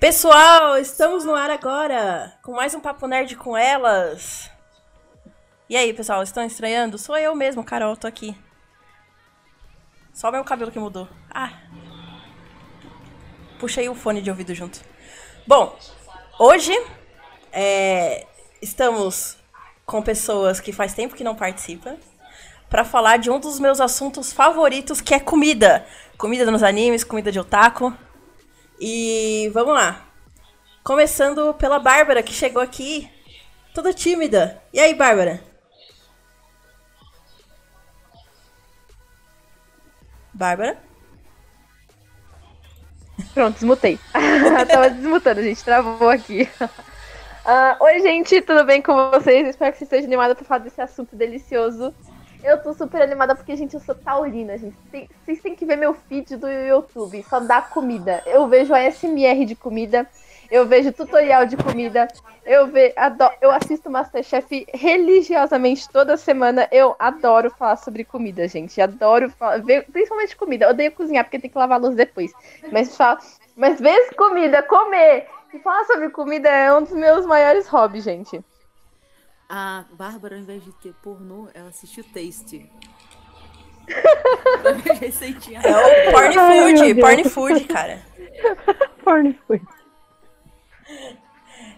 Pessoal, estamos no ar agora com mais um Papo Nerd com elas. E aí, pessoal, estão estranhando? Sou eu mesmo, Carol, tô aqui. Só meu cabelo que mudou. Ah. Puxei o fone de ouvido junto. Bom, hoje é, estamos com pessoas que faz tempo que não participam para falar de um dos meus assuntos favoritos, que é comida. Comida nos animes, comida de otaku. E vamos lá. Começando pela Bárbara, que chegou aqui toda tímida. E aí, Bárbara? Bárbara? Pronto, desmutei. Tava desmutando, gente. Travou aqui. Uh, oi, gente, tudo bem com vocês? Espero que vocês estejam animados para falar desse assunto delicioso. Eu tô super animada porque, gente, eu sou taurina, gente. Tem, vocês têm que ver meu feed do YouTube, só dá comida. Eu vejo a SMR de comida, eu vejo tutorial de comida, eu, ve, adoro, eu assisto Masterchef religiosamente toda semana. Eu adoro falar sobre comida, gente. Adoro falar, principalmente comida. Eu odeio cozinhar porque tem que lavar a luz depois. Mas, fala, mas ver comida, comer e falar sobre comida é um dos meus maiores hobbies, gente. A Bárbara, ao invés de ter pornô, ela assistiu Taste. É o porn food, porn food, cara. porn food.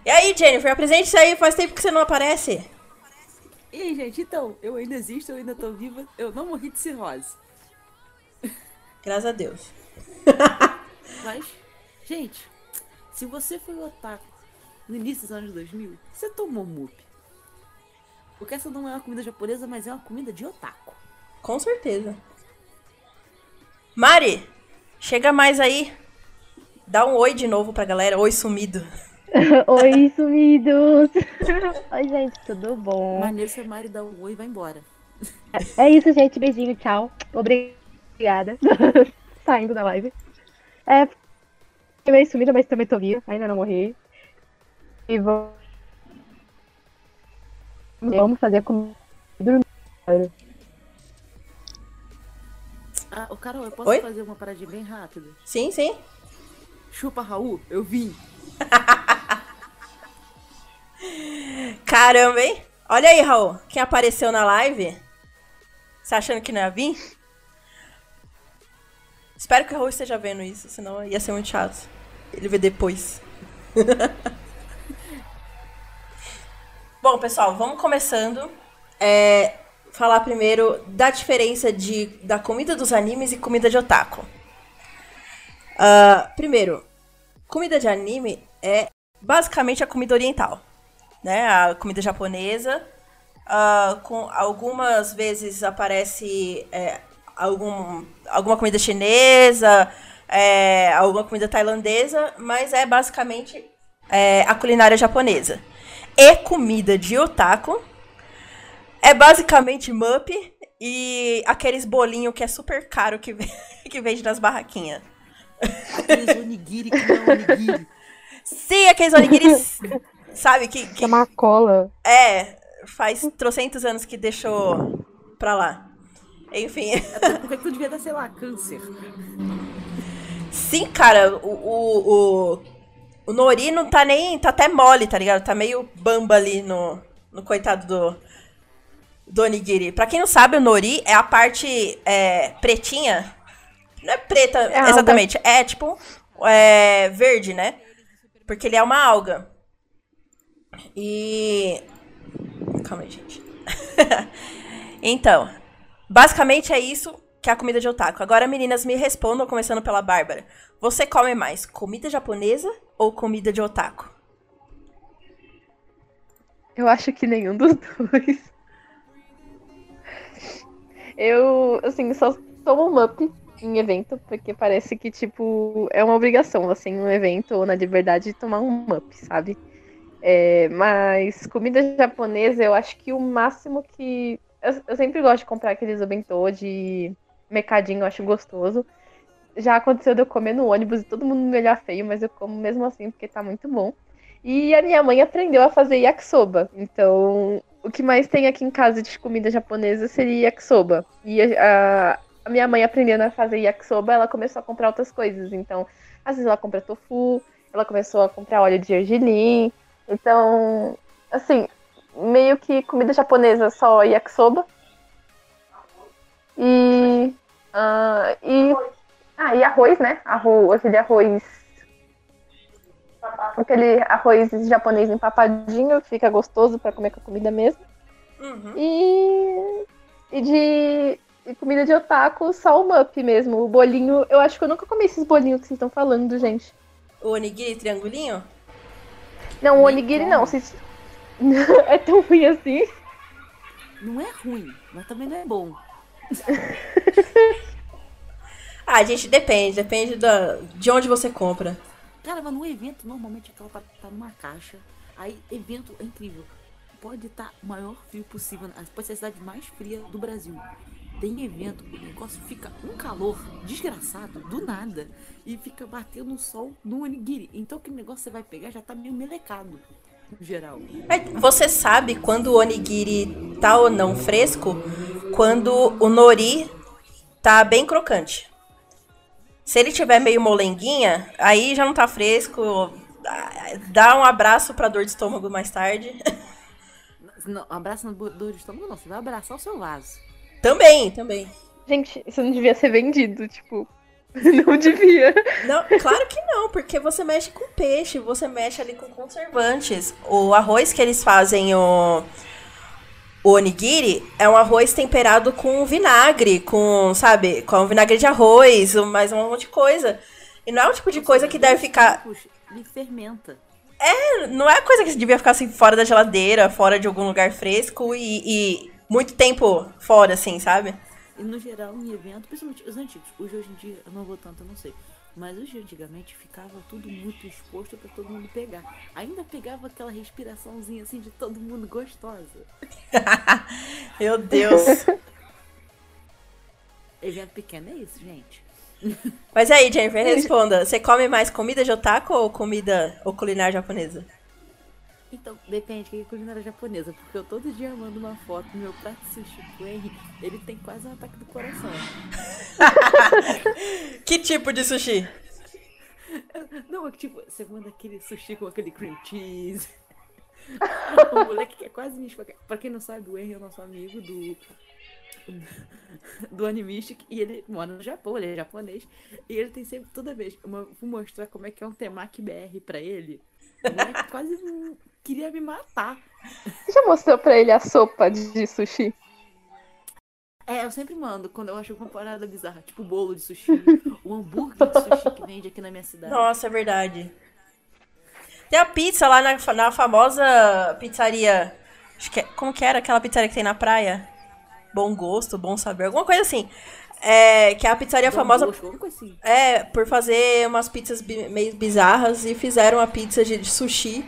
E aí, Jennifer, apresente-se aí, faz tempo que você não aparece. E aí, gente, então, eu ainda existo, eu ainda tô viva, eu não morri de cirrose. Graças a Deus. Mas, gente, se você foi otaku no início dos anos 2000, você tomou mup. Porque essa não é uma comida japonesa, mas é uma comida de otaku. Com certeza. Mari, chega mais aí. Dá um oi de novo pra galera. Oi, sumido. oi, sumidos. oi, gente, tudo bom? Maneiro se a Mari dá um oi e vai embora. É isso, gente. Beijinho, tchau. Obrigada. Saindo da live. É, fiquei meio sumida, mas também tô viva. Ainda não morri. E vou Vamos fazer com dormir. Ah, o Carol, eu posso Oi? fazer uma paradinha bem rápida? Sim, sim. Chupa, Raul, eu vim. Caramba, hein? Olha aí, Raul, quem apareceu na live. Você achando que não ia vir? Espero que o Raul esteja vendo isso, senão ia ser muito chato. Ele vê depois. Bom, pessoal, vamos começando. É, falar primeiro da diferença de, da comida dos animes e comida de otaku. Uh, primeiro, comida de anime é basicamente a comida oriental, né? A comida japonesa. Uh, com algumas vezes aparece é, algum, alguma comida chinesa, é, alguma comida tailandesa, mas é basicamente é, a culinária japonesa e comida de otaku. É basicamente mup e aqueles bolinhos que é super caro que, que vende nas barraquinhas. Aqueles onigiri que não é onigiri. Sim, aqueles onigiris, sabe? Que, que, que é uma cola. É, faz trocentos anos que deixou pra lá. Enfim. Até porque tu devia dar, sei lá, câncer. Sim, cara, o, o, o o Nori não tá nem. tá até mole, tá ligado? Tá meio bamba ali no, no coitado do. Do Onigiri. Pra quem não sabe, o Nori é a parte é, pretinha. Não é preta é exatamente. Alga. É tipo. É, verde, né? Porque ele é uma alga. E. Calma aí, gente. então. Basicamente é isso que é a comida de otaku. Agora, meninas, me respondam, começando pela Bárbara. Você come mais comida japonesa ou comida de otaku? Eu acho que nenhum dos dois. Eu, assim, só tomo um up em evento, porque parece que, tipo, é uma obrigação, assim, um evento ou na liberdade tomar um up, sabe? É, mas comida japonesa, eu acho que o máximo que. Eu, eu sempre gosto de comprar aqueles bentô de mercadinho, eu acho gostoso já aconteceu de eu comer no ônibus e todo mundo me olhar feio, mas eu como mesmo assim porque tá muito bom. E a minha mãe aprendeu a fazer yakisoba. Então, o que mais tem aqui em casa de comida japonesa seria yakisoba. E a, a minha mãe aprendendo a fazer yakisoba, ela começou a comprar outras coisas. Então, às vezes ela compra tofu, ela começou a comprar óleo de gergelim. Então, assim, meio que comida japonesa só yakisoba. E. Uh, e. Ah, e arroz, né? Arroz, aquele arroz. Aquele arroz japonês empapadinho, fica gostoso para comer com a comida mesmo. Uhum. E. E de e comida de otaku, só o mup mesmo. O bolinho, eu acho que eu nunca comi esses bolinhos que vocês estão falando, gente. O onigiri triangulinho? Não, o onigiri não. Vocês... é tão ruim assim? Não é ruim, mas também não é bom. ah, gente, depende. Depende da, de onde você compra. Cara, mas no evento, normalmente aquela tá, tá numa caixa. Aí, evento é incrível. Pode estar tá o maior frio possível. Pode ser a cidade mais fria do Brasil tem evento, o negócio fica um calor desgraçado, do nada, e fica batendo o sol no onigiri. Então aquele negócio você vai pegar já tá meio melecado, no geral. Você sabe quando o onigiri tá ou não fresco? Quando o nori tá bem crocante. Se ele tiver meio molenguinha, aí já não tá fresco. Dá um abraço pra dor de estômago mais tarde. Não, abraço na dor de estômago não, você vai abraçar o seu vaso. Também, também. Gente, isso não devia ser vendido, tipo. Não devia. Não, claro que não, porque você mexe com peixe, você mexe ali com conservantes. O arroz que eles fazem, o, o onigiri, é um arroz temperado com vinagre, com, sabe, com vinagre de arroz, mais um monte de coisa. E não é o tipo de coisa que deve ficar. Ele fermenta. É, não é coisa que devia ficar assim fora da geladeira, fora de algum lugar fresco e, e muito tempo fora, assim, sabe? E no geral, em evento, principalmente os antigos, os de hoje em dia eu não vou tanto, eu não sei. Mas de antigamente ficava tudo muito exposto para todo mundo pegar. Ainda pegava aquela respiraçãozinha assim de todo mundo gostosa. Meu Deus. evento pequeno é isso, gente. Mas aí, Jennifer, responda. Você come mais comida de otaku ou comida ou culinária japonesa? Então, depende que é culinária japonesa, porque eu todo dia mando uma foto do meu prato de sushi com ele, ele tem quase um ataque do coração. que tipo de sushi? Não, é que tipo, você manda aquele sushi com aquele cream cheese. o moleque que é quase me Pra quem não sabe, o Henry é o nosso amigo do. Do Animistic, e ele mora no Japão, ele é japonês, e ele tem sempre, toda vez, uma, vou mostrar como é que é um temaki BR pra ele. Moleque quase queria me matar. Você já mostrou pra ele a sopa de sushi? É, eu sempre mando quando eu acho uma parada bizarra, tipo bolo de sushi, o hambúrguer de sushi que vende aqui na minha cidade. Nossa, é verdade. Tem a pizza lá na, na famosa pizzaria. Acho que é, como que era aquela pizzaria que tem na praia? Bom gosto, bom saber, alguma coisa assim. É, que é a pizzaria bom famosa. Gosto, assim. É, por fazer umas pizzas meio bizarras e fizeram uma pizza de, de sushi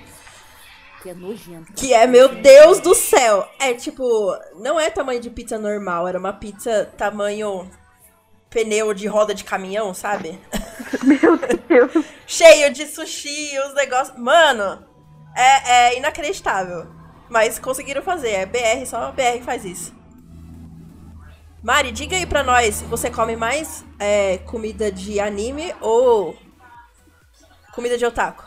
que é nojento. Que é, meu Deus do céu. É tipo, não é tamanho de pizza normal, era uma pizza tamanho pneu de roda de caminhão, sabe? Meu Deus. Cheio de sushi, os negócios. Mano, é, é inacreditável. Mas conseguiram fazer. É BR, só a BR faz isso. Mari, diga aí pra nós, você come mais é, comida de anime ou comida de otaku?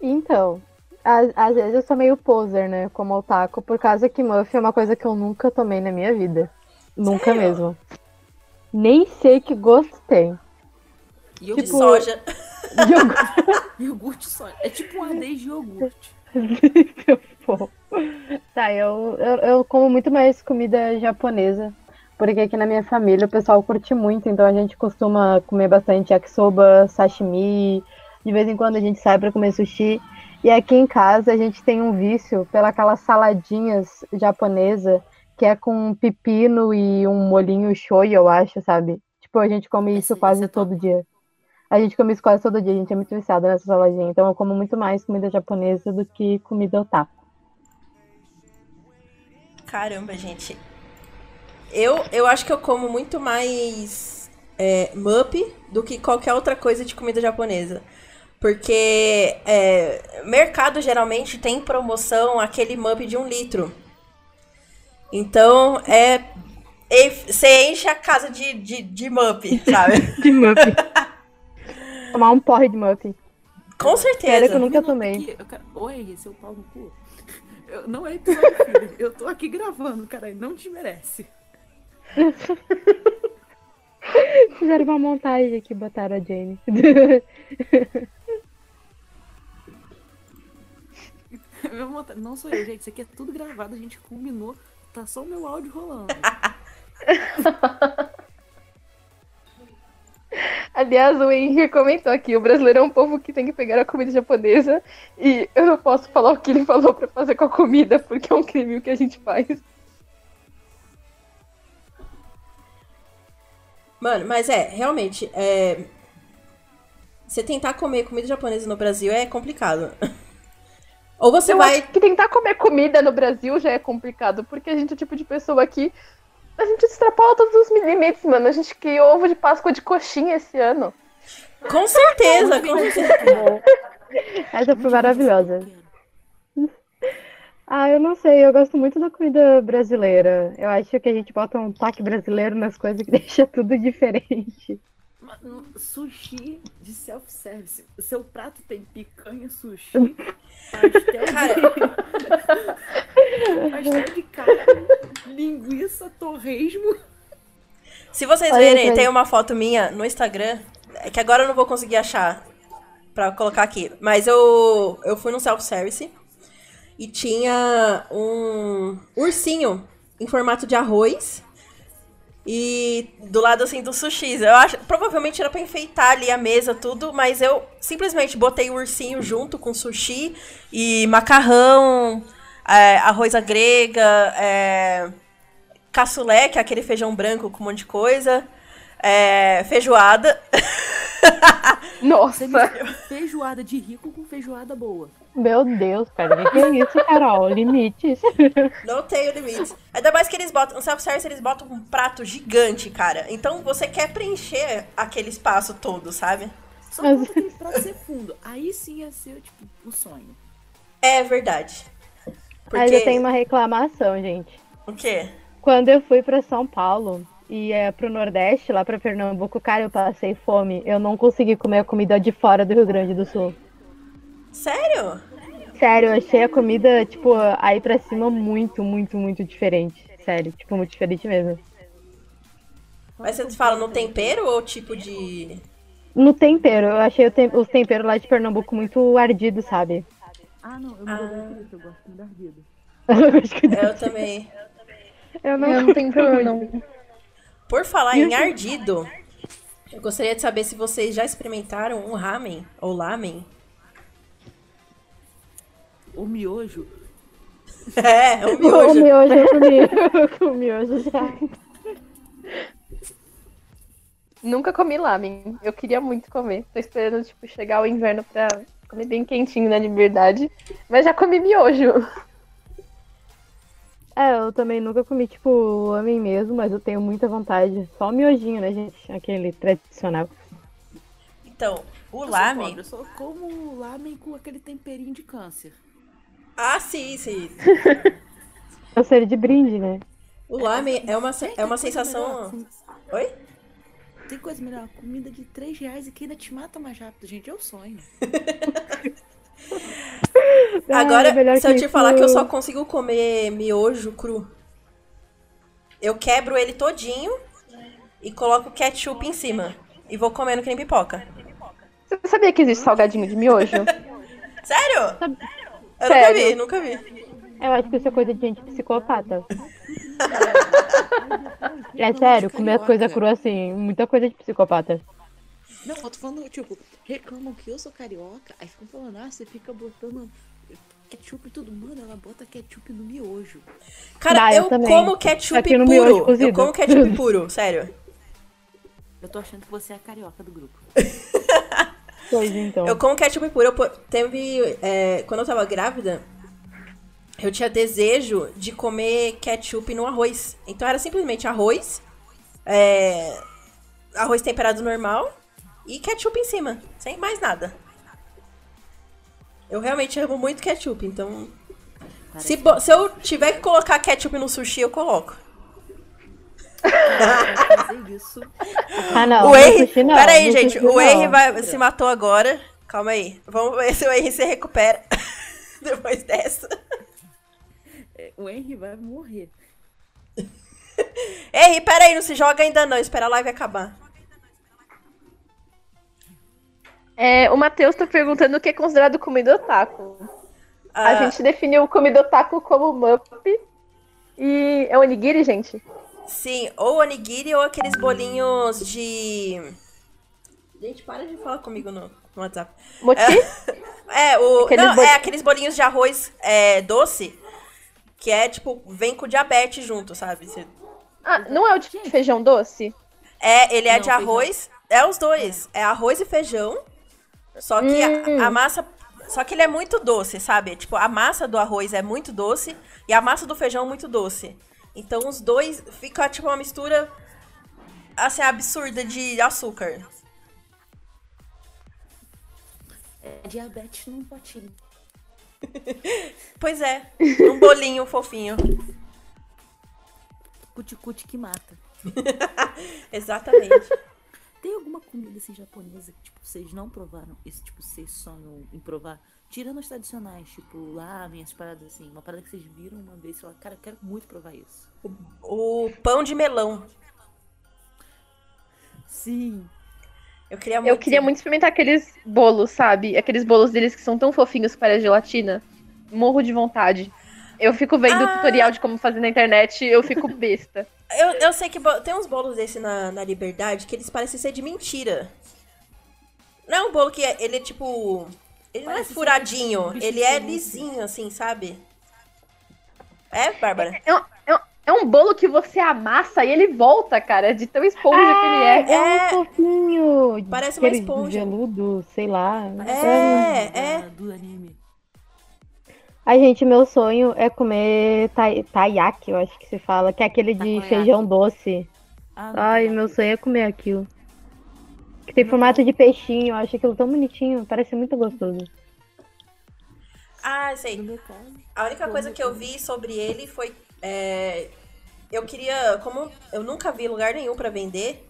Então, às, às, vezes eu sou meio poser, né? Como otaku, por causa que Muff é uma coisa que eu nunca tomei na minha vida. Nunca Sério? mesmo. Nem sei que gosto tem. Iogurte tipo, soja. Iogurte. iogurte soja. É tipo um ardez de iogurte. tá, eu, eu, eu como muito mais comida japonesa. Porque aqui na minha família o pessoal curte muito, então a gente costuma comer bastante yakisoba, sashimi. De vez em quando a gente sai para comer sushi. E aqui em casa a gente tem um vício pelas saladinhas japonesa que é com pepino e um molinho shoyu, eu acho, sabe? Tipo, a gente come isso quase é todo dia. A gente come isso quase todo dia, a gente é muito viciado nessa saladinha. Então eu como muito mais comida japonesa do que comida otaku. Caramba, gente. Eu, eu acho que eu como muito mais é, mup do que qualquer outra coisa de comida japonesa. Porque é, mercado geralmente tem promoção aquele MUP de um litro. Então é. Você enche a casa de, de, de MUP, sabe? de MUP. tomar um porre de muffin. Com Sério certeza. que eu nunca tomei. eu quero- Oi, seu pau no cu. Eu- não é episódio, filho. Eu tô aqui gravando, cara. Não te merece. Fizeram uma montagem aqui, botaram a Jane. Não sou eu, gente. Isso aqui é tudo gravado. A gente combinou. Tá só o meu áudio rolando. Aliás, o Henrique comentou aqui, o brasileiro é um povo que tem que pegar a comida japonesa e eu não posso falar o que ele falou pra fazer com a comida, porque é um crime o que a gente faz. Mano, mas é, realmente, é... Você tentar comer comida japonesa no Brasil é complicado. Ou você eu vai. acho que tentar comer comida no Brasil já é complicado, porque a gente é o tipo de pessoa que a gente extrapola todos os milímetros, mano. A gente criou ovo de Páscoa de coxinha esse ano. Com certeza, com certeza. Essa foi maravilhosa. Ah, eu não sei, eu gosto muito da comida brasileira. Eu acho que a gente bota um toque brasileiro nas coisas que deixa tudo diferente. Sushi de self-service. O seu prato tem picanha, sushi, pastel de... pastel de carne, linguiça, torresmo. Se vocês Olha verem, tem uma foto minha no Instagram, é que agora eu não vou conseguir achar pra colocar aqui. Mas eu, eu fui no self-service e tinha um ursinho em formato de arroz. E do lado assim do sushi. Eu acho, provavelmente era pra enfeitar ali a mesa, tudo, mas eu simplesmente botei o ursinho junto com sushi e macarrão, é, arroz à grega, é, cassoulet, que é aquele feijão branco com um monte de coisa, é, feijoada. Nossa! feijoada de rico com feijoada boa. Meu Deus, cara, o que é isso, Carol? Limites. Não tenho limites. Ainda mais que eles botam. No self-service eles botam um prato gigante, cara. Então você quer preencher aquele espaço todo, sabe? Só Mas- aquele prato ser fundo. Aí sim ia ser, tipo, o sonho. É verdade. Porque. Mas eu tenho uma reclamação, gente. O quê? Quando eu fui pra São Paulo e é, pro Nordeste, lá pra Pernambuco, cara, eu passei fome. Eu não consegui comer a comida de fora do Rio Grande do Sul. Sério? Sério, eu achei a comida, tipo, aí pra cima muito, muito, muito diferente. Sério, tipo, muito diferente mesmo. Mas você fala no tempero ou tipo de. No tempero, eu achei o tem- os temperos lá de Pernambuco muito ardidos, sabe? Ah, não, eu me ah. por isso, eu gosto de ardida. Eu acho que Eu também. eu não, Eu não tenho problema, não. Por falar em ardido, eu gostaria de saber se vocês já experimentaram um ramen ou lamen. O miojo. É, o O miojo. miojo eu comi. o miojo já. Nunca comi lamen. Eu queria muito comer. Tô esperando, tipo, chegar o inverno pra comer bem quentinho na liberdade. Mas já comi miojo. É, eu também nunca comi, tipo, lamen mesmo, mas eu tenho muita vontade. Só o miojinho, né, gente? Aquele tradicional. Então, o Eu sou lamen. pobre, Eu só como lamen com aquele temperinho de câncer. Ah, sim, sim. Eu sei de brinde, né? O lamen é uma, é uma sensação. melhor, Oi? Tem coisa melhor, comida de 3 reais e que ainda te mata mais rápido, gente. É o sonho. Ah, Agora, é se eu te isso- falar que eu só consigo comer miojo cru, eu quebro ele todinho e coloco ketchup em cima. E vou comendo que nem pipoca. Você sabia que existe salgadinho de miojo? Sério? Eu Sério? nunca vi, nunca vi. Eu acho que isso é coisa de gente psicopata. É sério, comer as coisas cruas assim, muita coisa de psicopata. Não, eu tô falando, tipo, reclamam que eu sou carioca, aí ficam falando, ah, você fica botando ketchup e tudo. Mano, ela bota ketchup no miojo. Cara, Ah, eu eu, como ketchup Aqui puro. Eu como ketchup puro, sério. Eu tô achando que você é a carioca do grupo. Pois então. Eu como ketchup puro. Eu, teve. é, quando eu tava grávida, eu tinha desejo de comer ketchup no arroz. Então era simplesmente arroz, é, arroz temperado normal e ketchup em cima. Sem mais nada. Eu realmente amo muito ketchup, então. Se, se eu tiver que colocar ketchup no sushi, eu coloco. Isso. Ah, não. o Henry. sushi não, Pera aí, gente. sushi O. Henry vai, se matou agora. Calma aí. Vamos ver se o Henry se recupera depois dessa. O Henry vai morrer. Henry, pera aí, não se joga ainda não. Espera a live acabar. É, o Matheus tá perguntando o que é considerado comida otaku. Ah, A gente definiu comida otaku como mup. E é onigiri, gente? Sim, ou onigiri ou aqueles bolinhos de. Gente, para de falar comigo no, no WhatsApp. Mochi? É, o. Aqueles não, bol- é aqueles bolinhos de arroz é, doce. Que é tipo, vem com diabetes junto, sabe? Você- Ah, não é o de feijão doce? É, ele é Não, de feijão. arroz. É os dois. É arroz e feijão. Só que Hum. a, a massa. Só que ele é muito doce, sabe? Tipo, a massa do arroz é muito doce e a massa do feijão é muito doce. Então os dois fica tipo uma mistura assim absurda de açúcar. É diabetes num potinho. Pois é, um bolinho fofinho. Cuticute que mata. Exatamente. Tem alguma comida assim japonesa que tipo, vocês não provaram? Esse tipo, vocês sonham em provar? Tirando as tradicionais, tipo lamen, essas paradas assim. Uma parada que vocês viram uma vez e falaram, cara, eu quero muito provar isso. O pão de melão. Sim. Eu queria muito. Eu queria muito experimentar aqueles bolos, sabe? Aqueles bolos deles que são tão fofinhos que parecem gelatina. Morro de vontade. Eu fico vendo Ah. tutorial de como fazer na internet eu fico besta. Eu, eu sei que tem uns bolos desse na, na Liberdade que eles parecem ser de mentira. Não é um bolo que é, ele é tipo. Ele não é Parece furadinho, ele é lisinho, assim, sabe? É, Bárbara? É um, é um- é um bolo que você amassa e ele volta, cara, de tão esponja que ele é. É É. um fofinho. Parece uma esponja. Geludo, sei lá. É, é. Do anime. Ai, gente, meu sonho é comer tai- taiyaki, eu acho que se fala, que é aquele de Takoyaki. feijão doce. Ah, Ai, meu sonho é comer aquilo. Que tem formato de peixinho, eu acho aquilo tão bonitinho, parece muito gostoso. Ah, sei. A única coisa que eu vi sobre ele foi. é, eu queria. Como eu nunca vi lugar nenhum pra vender,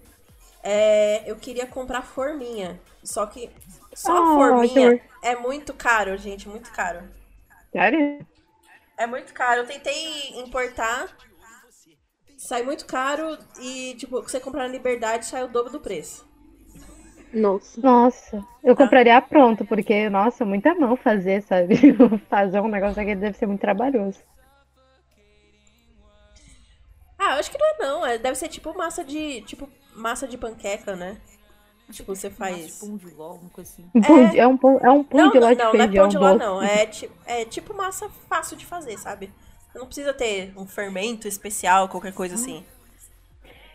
é, eu queria comprar forminha. Só que. Só a Ah, forminha é muito caro, gente, muito caro. Sério? É muito caro. Eu tentei importar. Sai muito caro e, tipo, você comprar na Liberdade sai o dobro do preço. Nossa. Nossa, eu compraria pronto, porque, nossa, muita mão fazer, sabe? fazer um negócio aqui deve ser muito trabalhoso. Ah, eu acho que não é não. É, deve ser tipo massa de. Tipo, massa de panqueca, né? Tipo, você faz. Pão de ló, uma coisa assim. Um de- é... um pão, é um pão Não, de não, ló de não, não é feijão pão de ló, não. É, é tipo massa fácil de fazer, sabe? Não precisa ter um fermento especial, qualquer coisa assim.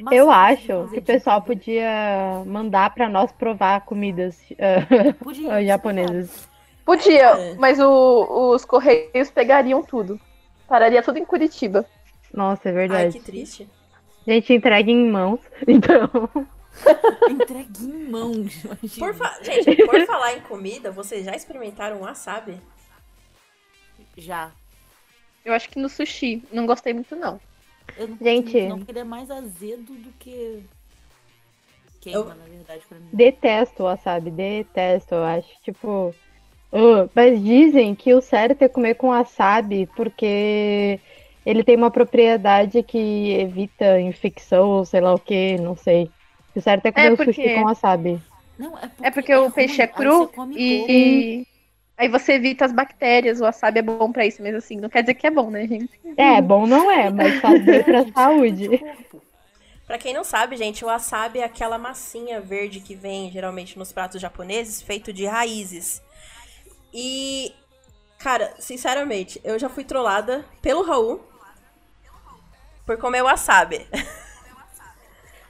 Massa Eu acho que o de- pessoal podia mandar pra nós provar comidas eh, Podia, japonesas. Podia, É. mas o- os correios pegariam tudo. Pararia tudo em Curitiba. Nossa, é Ai, verdade. que triste. Gente, entregue em mãos. Então, Entregue em mãos. Por fa- Gente, por falar em comida, vocês já experimentaram wasabi? Já. Eu acho que no sushi. Não gostei muito, não. Eu não Gente. Não, porque ele é mais azedo do que. Queima, Eu- na verdade, pra mim. detesto o wasabi, detesto, eu acho. Tipo, ugh. mas dizem que o certo é comer com wasabi porque ele tem uma propriedade que evita infecção ou sei lá o que, não sei. O certo é comer É o sushi porque- com wasabi. Não, é porque, É porque o ruim, peixe é cru e. Aí você evita as bactérias. O wasabi é bom pra isso, mas assim, não quer dizer que é bom, né, gente? É, bom não é, mas faz bem pra saúde. Pra quem não sabe, gente, o wasabi é aquela massinha verde que vem geralmente nos pratos japoneses, feito de raízes. E, cara, sinceramente, eu já fui trollada pelo Raul por comer wasabi.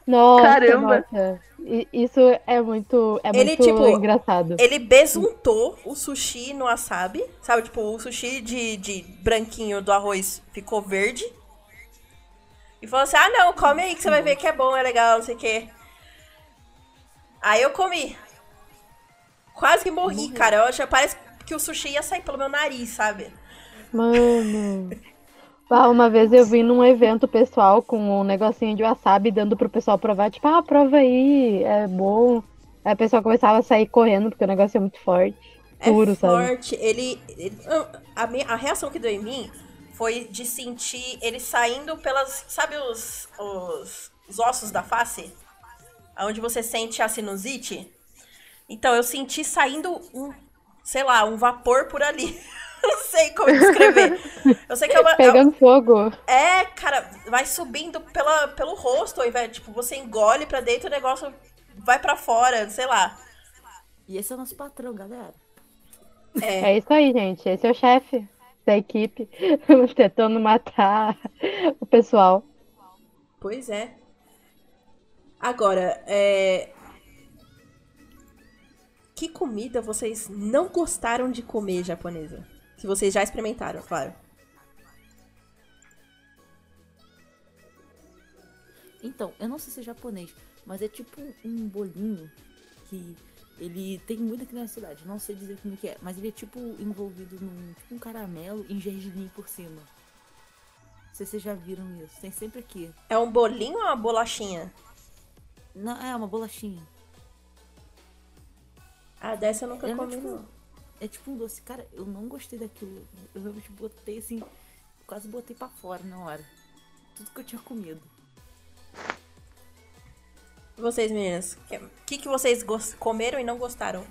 Nossa, Caramba. nossa. Isso é muito, é Ele, muito tipo, engraçado. Ele besuntou o sushi no wasabi, sabe? Tipo, o sushi de, de branquinho do arroz ficou verde. E falou assim: ah, não, come aí que você vai ver que é bom, é legal, não sei o quê. Aí eu comi. Quase que morri, cara. Eu acho, parece que o sushi ia sair pelo meu nariz, sabe? Mano. Ah, uma vez eu vi num evento pessoal com um negocinho de wasabi dando pro pessoal provar, tipo, ah, prova aí, é bom. Aí o pessoal começava a sair correndo porque o negócio é muito forte. Puro, é sabe? forte. Ele, ele- a, minha- a reação que deu em mim foi de sentir ele saindo pelas. Sabe os, os, os ossos da face? Onde você sente a sinusite? Então, eu senti saindo um, sei lá, um vapor por ali. não sei como descrever. Eu sei que é uma. é- Pegando fogo. É, cara, vai subindo pela, pelo rosto, ao invés, tipo, você engole pra dentro o negócio vai pra fora, sei lá. E esse é o nosso patrão, galera. É isso aí, gente. Esse é o chefe da equipe tentando matar o pessoal. Pois é. Agora, é. Que comida vocês não gostaram de comer japonesa? Que vocês já experimentaram, claro. Então, eu não sei se é japonês, mas é tipo um bolinho que ele tem muito aqui na cidade. Não sei dizer como que é, mas ele é tipo envolvido num tipo um caramelo e gergelim por cima. Não sei se vocês já viram isso. Tem sempre aqui. É um bolinho ou uma bolachinha? Não, é uma bolachinha. Ah, dessa eu nunca É, comi, tipo, não. É tipo um doce. Cara, eu não gostei daquilo. Eu realmente botei assim. Quase botei pra fora na hora. Tudo que eu tinha comido. Vocês, meninas, o que, que, que vocês comeram e não gostaram?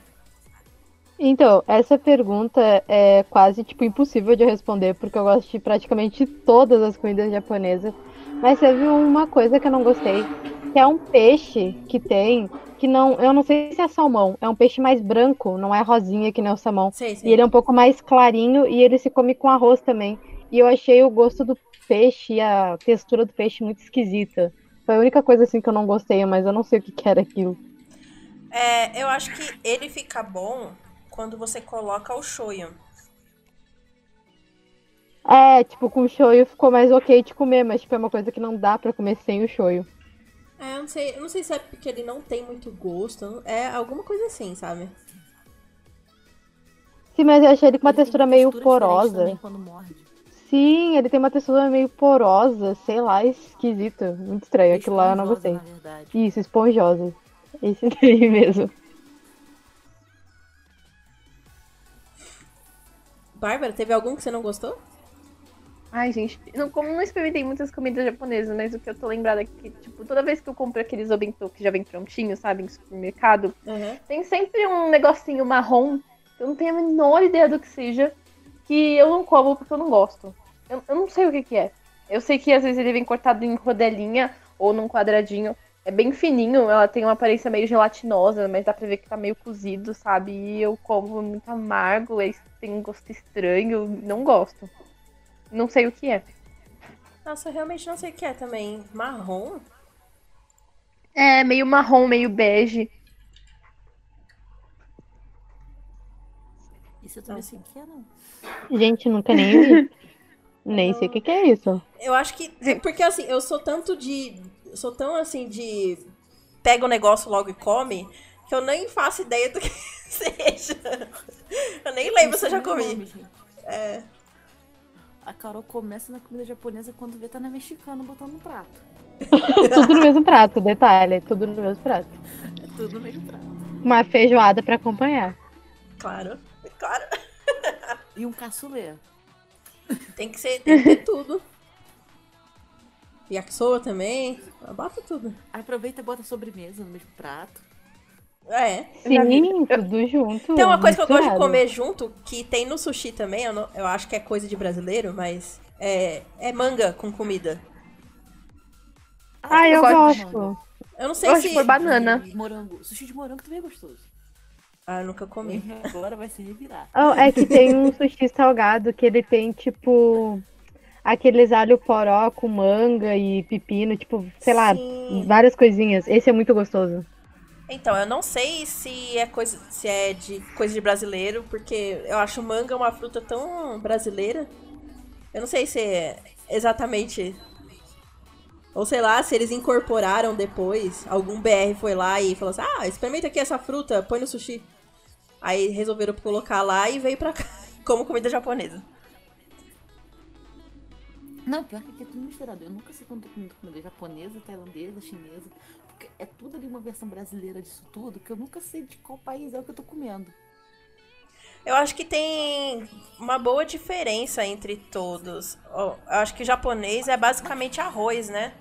Então, essa pergunta é quase tipo impossível de responder, porque eu gosto de praticamente todas as comidas japonesas. Mas teve uma coisa que eu não gostei, que é um peixe que tem, que não, eu não sei se é salmão, é um peixe mais branco, não é rosinha que nem o salmão. Sei, sei. E ele é um pouco mais clarinho e ele se come com arroz também. E eu achei o gosto do peixe e a textura do peixe muito esquisita. Foi a única coisa assim que eu não gostei, mas eu não sei o que, que era aquilo. É, eu acho que ele fica bom quando você coloca o shoyu. É, tipo, com o shoyu ficou mais ok de comer, mas tipo, é uma coisa que não dá pra comer sem o shoyu. É, eu não sei, eu não sei se é porque ele não tem muito gosto. É alguma coisa assim, sabe? Sim, mas eu achei ele com uma Ele textura meio textura diferente porosa. também quando morde. Sim, ele tem uma textura meio porosa, sei lá, esquisita. Muito estranho. Aquilo lá eu não gostei. Isso, esponjosa. Esse daí mesmo. Bárbara, teve algum que você não gostou? Ai, gente, não, como não experimentei muitas comidas japonesas, mas o que eu tô lembrada é que, tipo, toda vez que eu compro aqueles obento que já vem prontinho, sabe, em supermercado, Uhum. tem sempre um negocinho marrom, que eu não tenho a menor ideia do que seja, que eu não como porque eu não gosto. Eu, eu não sei o que que é. Eu sei que às vezes ele vem cortado em rodelinha ou num quadradinho. É bem fininho, ela tem uma aparência meio gelatinosa, mas dá pra ver que tá meio cozido, sabe? E eu como muito amargo, tem um gosto estranho, não gosto. Não sei o que é. Nossa, eu realmente não sei o que é também. Marrom? É, meio marrom, meio bege. Isso eu também sei o que é, não. Gente, nunca nem vi. Nem sei o que, que é isso. Eu acho que. Porque assim, eu sou tanto de. Sou tão assim de. Pega o negócio logo e come, que eu nem faço ideia do que seja. Eu nem lembro se eu já é comi. É. A Carol começa na comida japonesa quando vê tá na mexicana botando no prato. Tudo no mesmo prato, detalhe. Tudo no mesmo prato. É tudo no mesmo prato. Uma feijoada pra acompanhar. Claro. Claro. E um caçulê. Tem que ser. Tem que ter tudo. Yakisoba também. Bota tudo. Aproveita e bota sobremesa no mesmo prato. É. Sim, tudo junto. Tem uma coisa que eu gosto de comer junto, que tem no sushi também, eu, não- eu acho que é coisa de brasileiro, mas é, é manga com comida. Ah, eu, Eu gosto de gosto. Eu não sei Eu gosto se. de pôr banana. E morango. Sushi de morango também é gostoso. Ah, eu nunca comi. Agora vai se revirar. Oh, é que tem um sushi salgado que ele tem, tipo, aqueles alho poró com manga e pepino, tipo, sei lá, Sim. várias coisinhas. Esse é muito gostoso. Então, eu não sei se é coisa, se é de coisa de brasileiro, porque eu acho manga uma fruta tão brasileira. Eu não sei se é exatamente. Ou sei lá, se eles incorporaram depois. Algum BR foi lá e falou assim: Ah, experimenta aqui essa fruta, põe no sushi. Aí resolveram colocar lá e veio pra cá como comida japonesa. Não, pior que aqui é tudo misturado. Eu nunca sei quando tô comida japonesa, tailandesa, chinesa. É tudo ali uma versão brasileira disso tudo, que eu nunca sei de qual país é o que eu tô comendo. Eu acho que tem uma boa diferença entre todos. Eu acho que o japonês é basicamente arroz, né?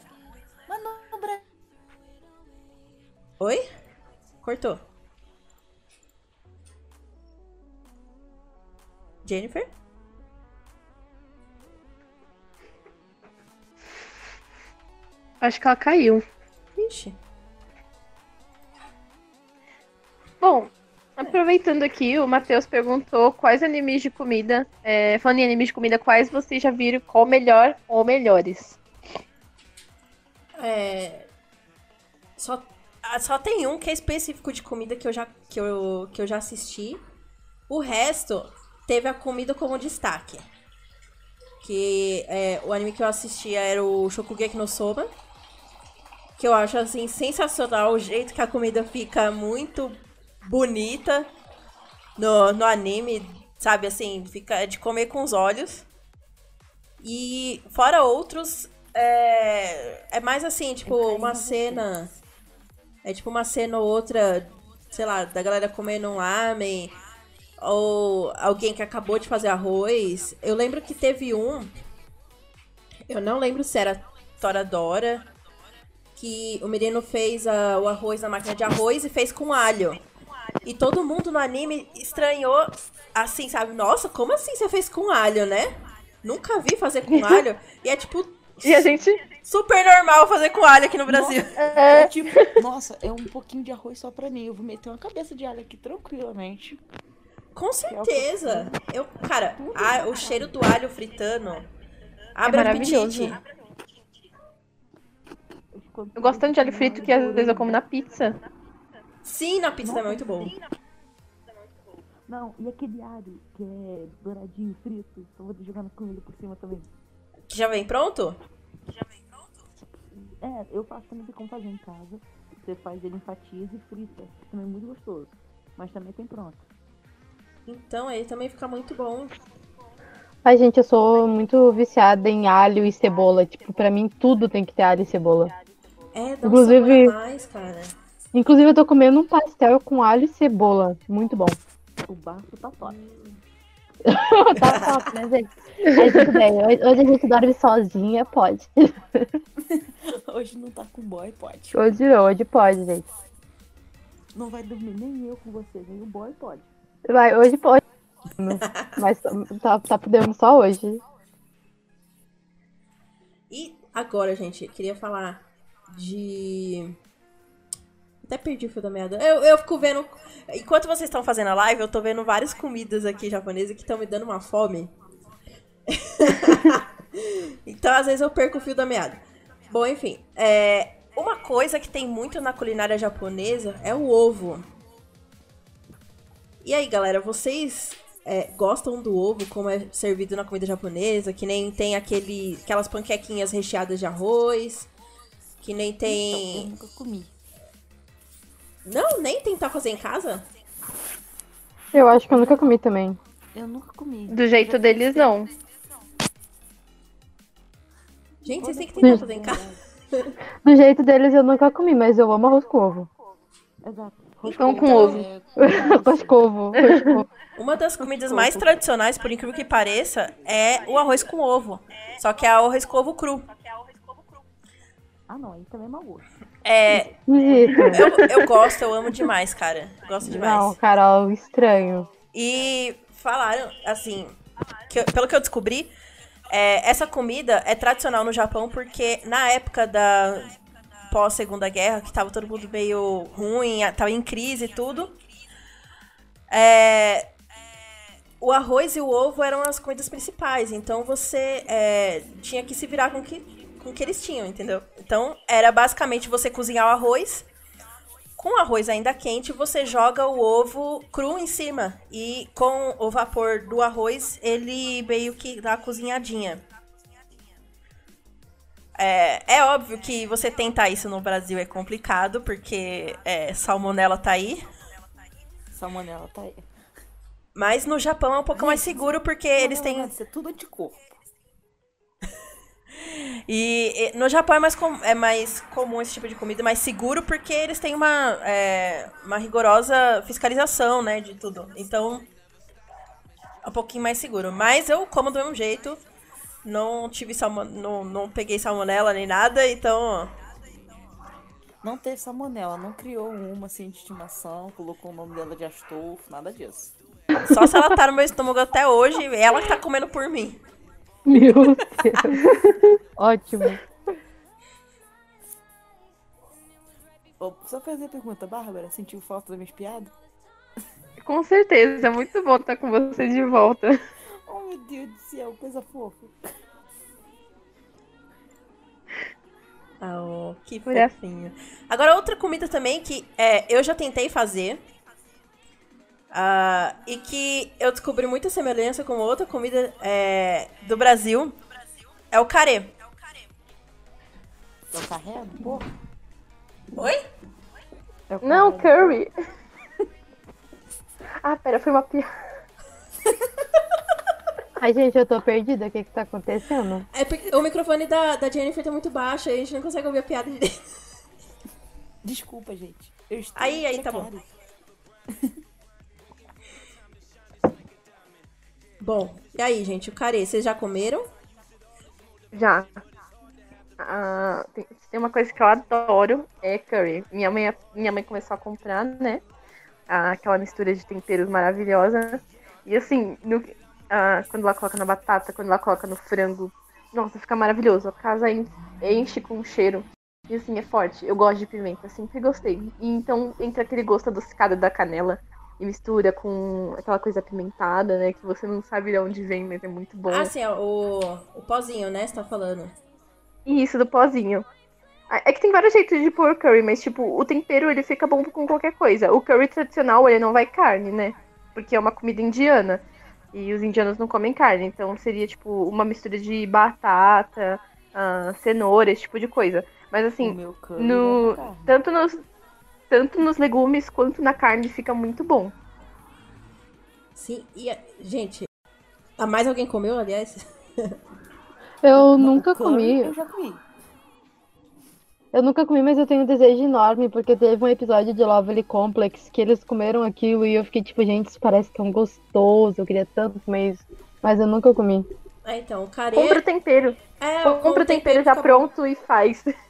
Mas no, no Brasil. Oi? Cortou. Jennifer? Acho que ela caiu. Ixi. Bom, aproveitando aqui, o Matheus perguntou quais animes de comida, é, falando em animes de comida, quais vocês já viram, qual melhor ou melhores? É. Só, ah, só tem um que é específico de comida que eu já, que eu, que eu já assisti. O resto teve a comida como destaque. Que é, o anime que eu assistia era o Shokugeki no Soba. Que eu acho assim sensacional o jeito que a comida fica muito bonita no, no anime, sabe? Assim, fica de comer com os olhos. E fora outros, é, é mais assim, tipo, uma cena. É tipo uma cena ou outra, sei lá, da galera comendo um lamen. Ou alguém que acabou de fazer arroz. Eu lembro que teve um. Eu não lembro se era Toradora. Que o menino fez a- o arroz na máquina de arroz e fez com alho. E todo mundo no anime estranhou assim, sabe? Nossa, como assim você fez com alho, né? Nunca vi fazer com alho. E é tipo E a gente. super normal fazer com alho aqui no Brasil. É tipo, nossa, é um pouquinho de arroz só pra mim. Eu vou meter uma cabeça de alho aqui tranquilamente. Com certeza. Eu, cara, a- o cheiro do alho fritando abre maravilhoso. apetite. Eu gosto tanto de alho frito que às vezes eu como na pizza. Sim, na pizza também é muito bom. Não, e aquele alho que é douradinho, frito, eu vou jogando comida por cima também. Que já vem pronto? É, eu faço também tem como fazer em casa. Você faz ele em fatias e frita. Também é muito gostoso. Mas também tem pronto. Então aí também fica muito bom. Ai, gente, eu sou muito viciada em alho e cebola. Tipo, pra mim tudo tem que ter alho e cebola. É, dá Inclusive- um sabor a mais, cara. Inclusive, eu tô comendo um pastel com alho e cebola. Muito bom. O bafo tá top. tá top, né, gente? Aí tudo bem. Hoje a gente dorme sozinha, pode. Hoje não tá com boy, pode. Hoje não, hoje pode, gente. Não vai dormir nem eu com você, nem o boy pode. Vai, hoje pode. Mas tá, tá podendo só hoje. E agora, gente, queria falar de. Até perdi o fio da meada. Eu, eu fico vendo. Enquanto vocês estão fazendo a live, eu tô vendo várias comidas aqui japonesas que estão me dando uma fome. então, às vezes, eu perco o fio da meada. Bom, enfim. é, Uma coisa que tem muito na culinária japonesa é o ovo. E aí, galera, vocês é, gostam do ovo como é servido na comida japonesa? Que nem tem aquele, aquelas panquequinhas recheadas de arroz? Que nem Então, eu tem. nunca comi. Não, nem tentar fazer em casa? Eu acho que eu nunca comi também. Eu nunca comi. Do jeito deles, não. Gente, vocês têm que tentar fazer em casa. Do jeito deles eu nunca comi, mas eu amo arroz com ovo. Exato. Pão com ovo. É, Arroz com ovo. arroz com ovo. Uma das comidas mais tradicionais, por incrível que pareça, é o arroz com ovo. Só que é o arroz com ovo cru. Ah, não, aí também é mau gosto. É, eu, eu gosto, eu amo demais, cara. Gosto demais. Não, Carol, estranho. E falaram, assim, que eu- pelo que eu descobri, é, essa comida é tradicional no Japão porque na época da pós-segunda guerra, que tava todo mundo meio ruim, tava em crise e tudo, é, o arroz e o ovo eram as comidas principais. Então você é, tinha que se virar com que, que eles tinham, entendeu? Então era basicamente você cozinhar o arroz, com o arroz ainda quente, você joga o ovo cru em cima. E com o vapor do arroz, ele meio que dá cozinhadinha. É, é óbvio que você tentar isso no Brasil é complicado, porque é, salmonela tá aí. Salmonela tá aí. Mas no Japão é um pouco mais seguro, porque eles têm. Isso é tudo anticorpo. E, e no Japão é mais, com- é mais comum esse tipo de comida, mais seguro, porque eles têm uma, é, uma rigorosa fiscalização, né, de tudo. Então, é um pouquinho mais seguro. Mas eu como do mesmo jeito. Não tive salmo, não, não peguei salmonela nem nada, então. Não teve salmonela, não criou uma assim de estimação, colocou o nome dela de Astolfo, nada disso. Só se ela tá no meu estômago até hoje, ela que tá comendo por mim. Meu Deus. Ótimo. Só fazer a pergunta, Bárbara, sentiu falta das minhas piadas? Com certeza, é muito bom estar com você de volta. Oh meu Deus do céu, coisa fofa. Oh, que Mulher. fofinho. Agora, outra comida também que é, eu já tentei fazer. Ah, e que eu descobri muita semelhança com outra comida é, do Brasil. É o carê. Eu carrego? Pô, Oi? eu Não, carrego. curry. ah, pera, foi uma piada. Ai, gente, eu tô perdida. O que que tá acontecendo? É porque o microfone da, da Jennifer tá muito baixo, aí a gente não consegue ouvir a piada direito. Desculpa, gente. Eu estou Aí, aí, tá bom. Bom, e aí, gente, o carê, vocês já comeram? Já. Ah, tem, tem uma coisa que eu adoro, é curry. Minha mãe, minha mãe começou a comprar, né? Ah, aquela mistura de temperos maravilhosa. E assim, no- ah, quando ela coloca na batata, quando ela coloca no frango, nossa, fica maravilhoso. A casa en- enche com cheiro. E assim, é forte. Eu gosto de pimenta, sempre gostei. E então entra aquele gosto adocicado da canela e mistura com aquela coisa apimentada, né? Que você não sabe de onde vem, mas é muito bom. Ah, sim, o, o pozinho, né? Você tá falando. Isso do pozinho. É que tem vários jeitos de pôr curry, mas tipo, o tempero ele fica bom com qualquer coisa. O curry tradicional, ele não vai carne, né? Porque é uma comida indiana. E os indianos não comem carne. Então seria tipo uma mistura de batata, ah, cenoura, esse tipo de coisa. Mas assim, meu curry no, carne. tanto, nos, tanto nos legumes quanto na carne fica muito bom. Sim, e, a- gente, a mais alguém comeu, aliás? Eu nunca comi. Eu já comi. Eu nunca comi, mas eu tenho um desejo enorme, porque teve um episódio de Lovely Complex que eles comeram aquilo e eu fiquei tipo, gente, isso parece tão gostoso. Eu queria tanto, mas, mas eu nunca comi. Ah, então, o carê... Compra o tempero. é, Compra o tempero já fica pronto e faz.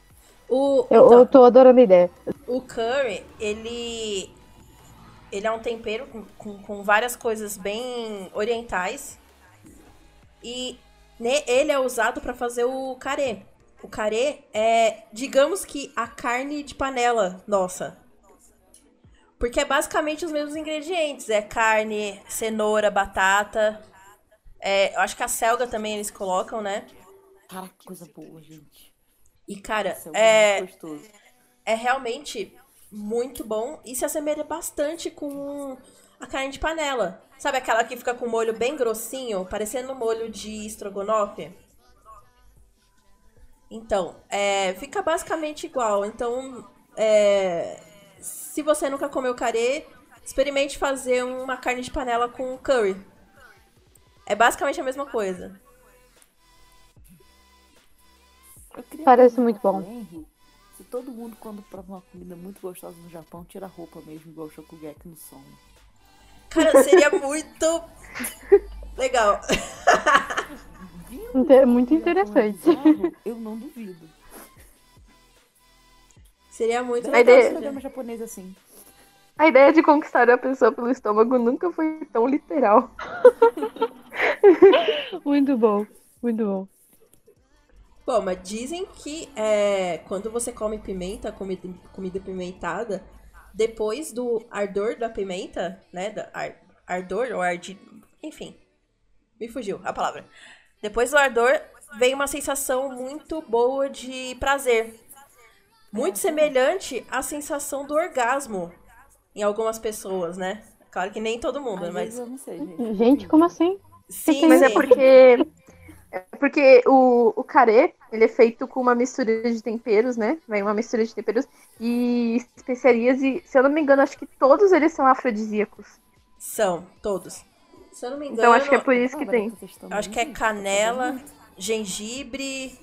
O, Eu, então, eu tô adorando a ideia. O curry, ele. Ele é um tempero com, com, com várias coisas bem orientais. E ne- ele é usado para fazer o carê. O carê é, digamos que, a carne de panela nossa. Porque é basicamente os mesmos ingredientes. É carne, cenoura, batata. É, eu acho que a selga também eles colocam, né? Cara, que coisa boa, gente. E, cara, é, o é, gostoso. é realmente muito bom e se assemelha bastante com a carne de panela. Sabe aquela que fica com molho bem grossinho, parecendo molho de estrogonofe? Então, é, fica basicamente igual. Então, é, se você nunca comeu carê, experimente fazer uma carne de panela com curry. É basicamente a mesma coisa. Parece muito bom. Henry Se todo mundo, quando prova uma comida muito gostosa no Japão, tira a roupa mesmo, igual o Shokugeki no som. Cara, seria muito legal. Inte- muito é interessante. Eu não duvido. Seria muito legal. ideia- um programa japonês assim. A ideia de conquistar a pessoa pelo estômago nunca foi tão literal. Muito bom, muito bom. Bom, mas dizem que é, quando você come pimenta, comida, comida pimentada, depois do ardor da pimenta, né? Da ar- ardor ou ardi... Enfim, me fugiu a palavra. Depois do ardor, vem uma sensação muito boa de prazer. Muito semelhante à sensação do orgasmo em algumas pessoas, né? Claro que nem todo mundo, Às mas... vezes eu não sei, gente. Gente, como assim? Sim, Mas é porque. É porque o, o carê, ele é feito com uma mistura de temperos, né? Vem uma mistura de temperos e especiarias, e se eu não me engano, acho que todos eles são afrodisíacos. São, todos. Se eu não me engano... Então acho que é por isso que tem. tá acho que é canela, gengibre,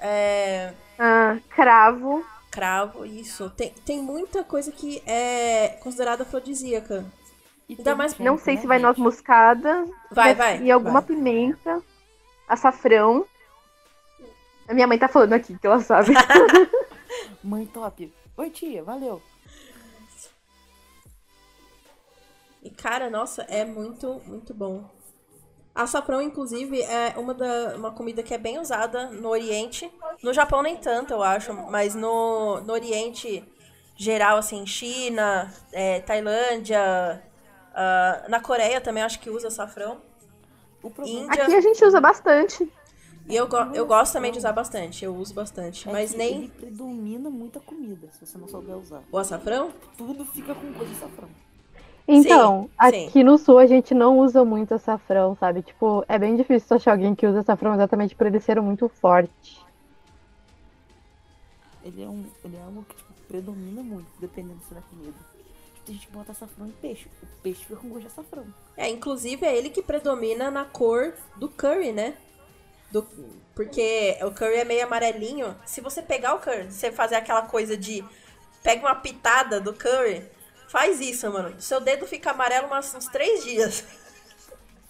É, Ah, cravo. cravo, isso. Tem, tem muita coisa que é considerada afrodisíaca. E Ainda mais- Não sei né, se vai noz moscada. Vai, vai. E alguma vai. pimenta. Açafrão. A minha mãe tá falando aqui, que ela sabe. Mãe top. Oi, tia, valeu. E, cara, nossa, é muito, muito bom. Açafrão, inclusive, é uma, da, uma comida que é bem usada no Oriente. No Japão nem tanto, eu acho, mas no, no Oriente geral, assim, China, é, Tailândia, ah, na Coreia também acho que usa açafrão. O problema Índia. Aqui a gente usa bastante. E eu, go- eu gosto também de usar bastante, eu uso bastante. é Mas que nem ele predomina muita comida, se você não souber usar. o açafrão? Tudo fica com coisa de safrão. Então, sim. aqui no sul a gente não usa muito açafrão, sabe? Tipo, é bem difícil achar alguém que usa açafrão exatamente por ele ser muito forte. Ele é, um, ele é algo que tipo, predomina muito, dependendo se é da comida. Tem gente bota açafrão em peixe. O peixe fica com gosto de açafrão. É, inclusive é ele que predomina na cor do curry, né? Do, porque o curry é meio amarelinho. Se você pegar o curry, você fazer aquela coisa de pega uma pitada do curry, faz isso, mano. Seu dedo fica amarelo umas, uns três dias.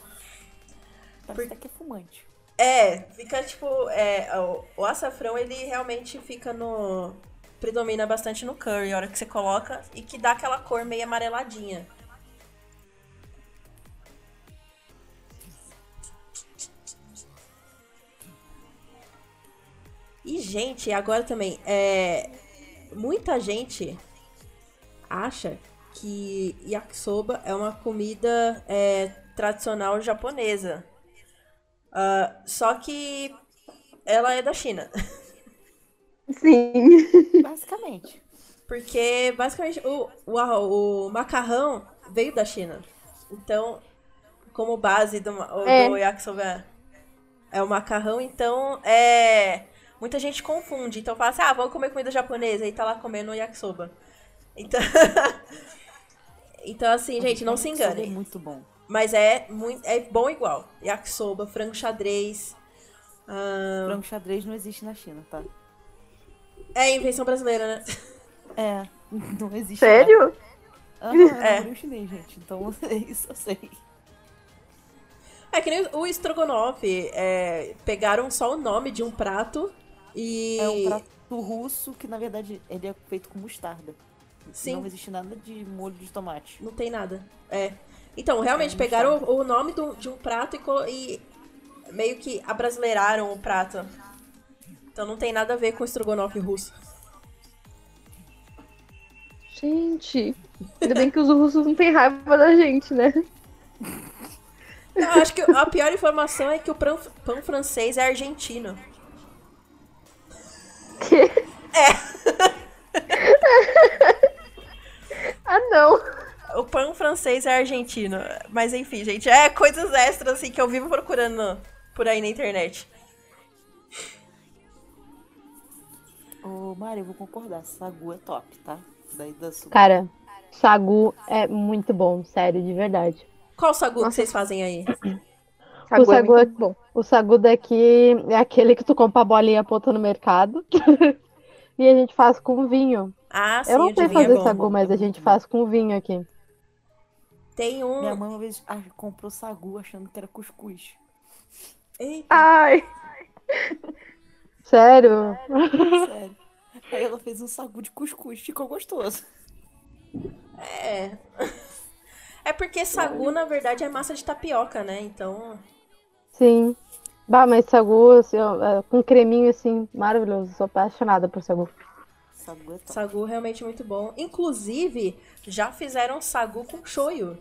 Parece até que é fumante. É, fica tipo. É, o, o açafrão ele realmente fica no. Predomina bastante no curry, a hora que você coloca e que dá aquela cor meio amareladinha. E, gente, agora também, é, muita gente acha que yakisoba é uma comida é, tradicional japonesa. Ah, só que ela é da China. Sim. Basicamente. Porque, basicamente, o, o, o macarrão veio da China. Então, como base do, É. do yakisoba é o macarrão, então é. Muita gente confunde. Então fala assim, ah, vamos comer comida japonesa e tá lá comendo yakisoba. Então. então, assim, gente, não se Yakisoba É muito bom. Mas é, muito, é bom igual. Yakisoba, frango xadrez. ah, Frango xadrez não existe na China, tá? É invenção brasileira, né? É, não existe. Sério? Aham, É. é. chinês, gente. Então, isso eu sei. É que nem o estrogonofe. É, pegaram só o nome de um prato e. É um prato russo que, na verdade, ele é feito com mostarda. Sim. Não existe nada de molho de tomate. Não tem nada. É. Então, realmente, É, pegaram o, o nome do- de um prato e, e meio que abrasileiraram o prato. Então não tem nada a ver com estrogonofe russo. Gente. Ainda bem que os russos não têm raiva da gente, né? Eu acho que a pior informação é que o pão, pão francês é argentino. Que? ah, não. O pão francês é argentino. Mas enfim, gente, é coisas extras assim que eu vivo procurando por aí na internet. Mari, eu vou concordar. Sagu é top, tá? Daí da sua. Cara, sagu é muito bom, sério, de verdade. Qual sagu que Nossa. vocês fazem aí? Sagu é sagu muito bom. O sagu daqui é aquele que tu compra a bolinha ponta no mercado. e a gente faz com vinho. Ah, sim, Eu não o sei é fazer bom. sagu, mas a gente faz com vinho aqui. Tem um. Minha mãe uma vez ah, comprou sagu achando que era cuscuz. Eita. Ai. Sério? Sério. Aí ela fez um sagu de cuscuz, ficou gostoso. É. É porque sagu, na verdade, é massa de tapioca, né? Então. Sim. Bah, mas sagu, assim, ó, é, com creminho assim, maravilhoso. Sou apaixonada por sagu. Sagu é. Sagu realmente muito bom. Inclusive, já fizeram sagu com shoyu.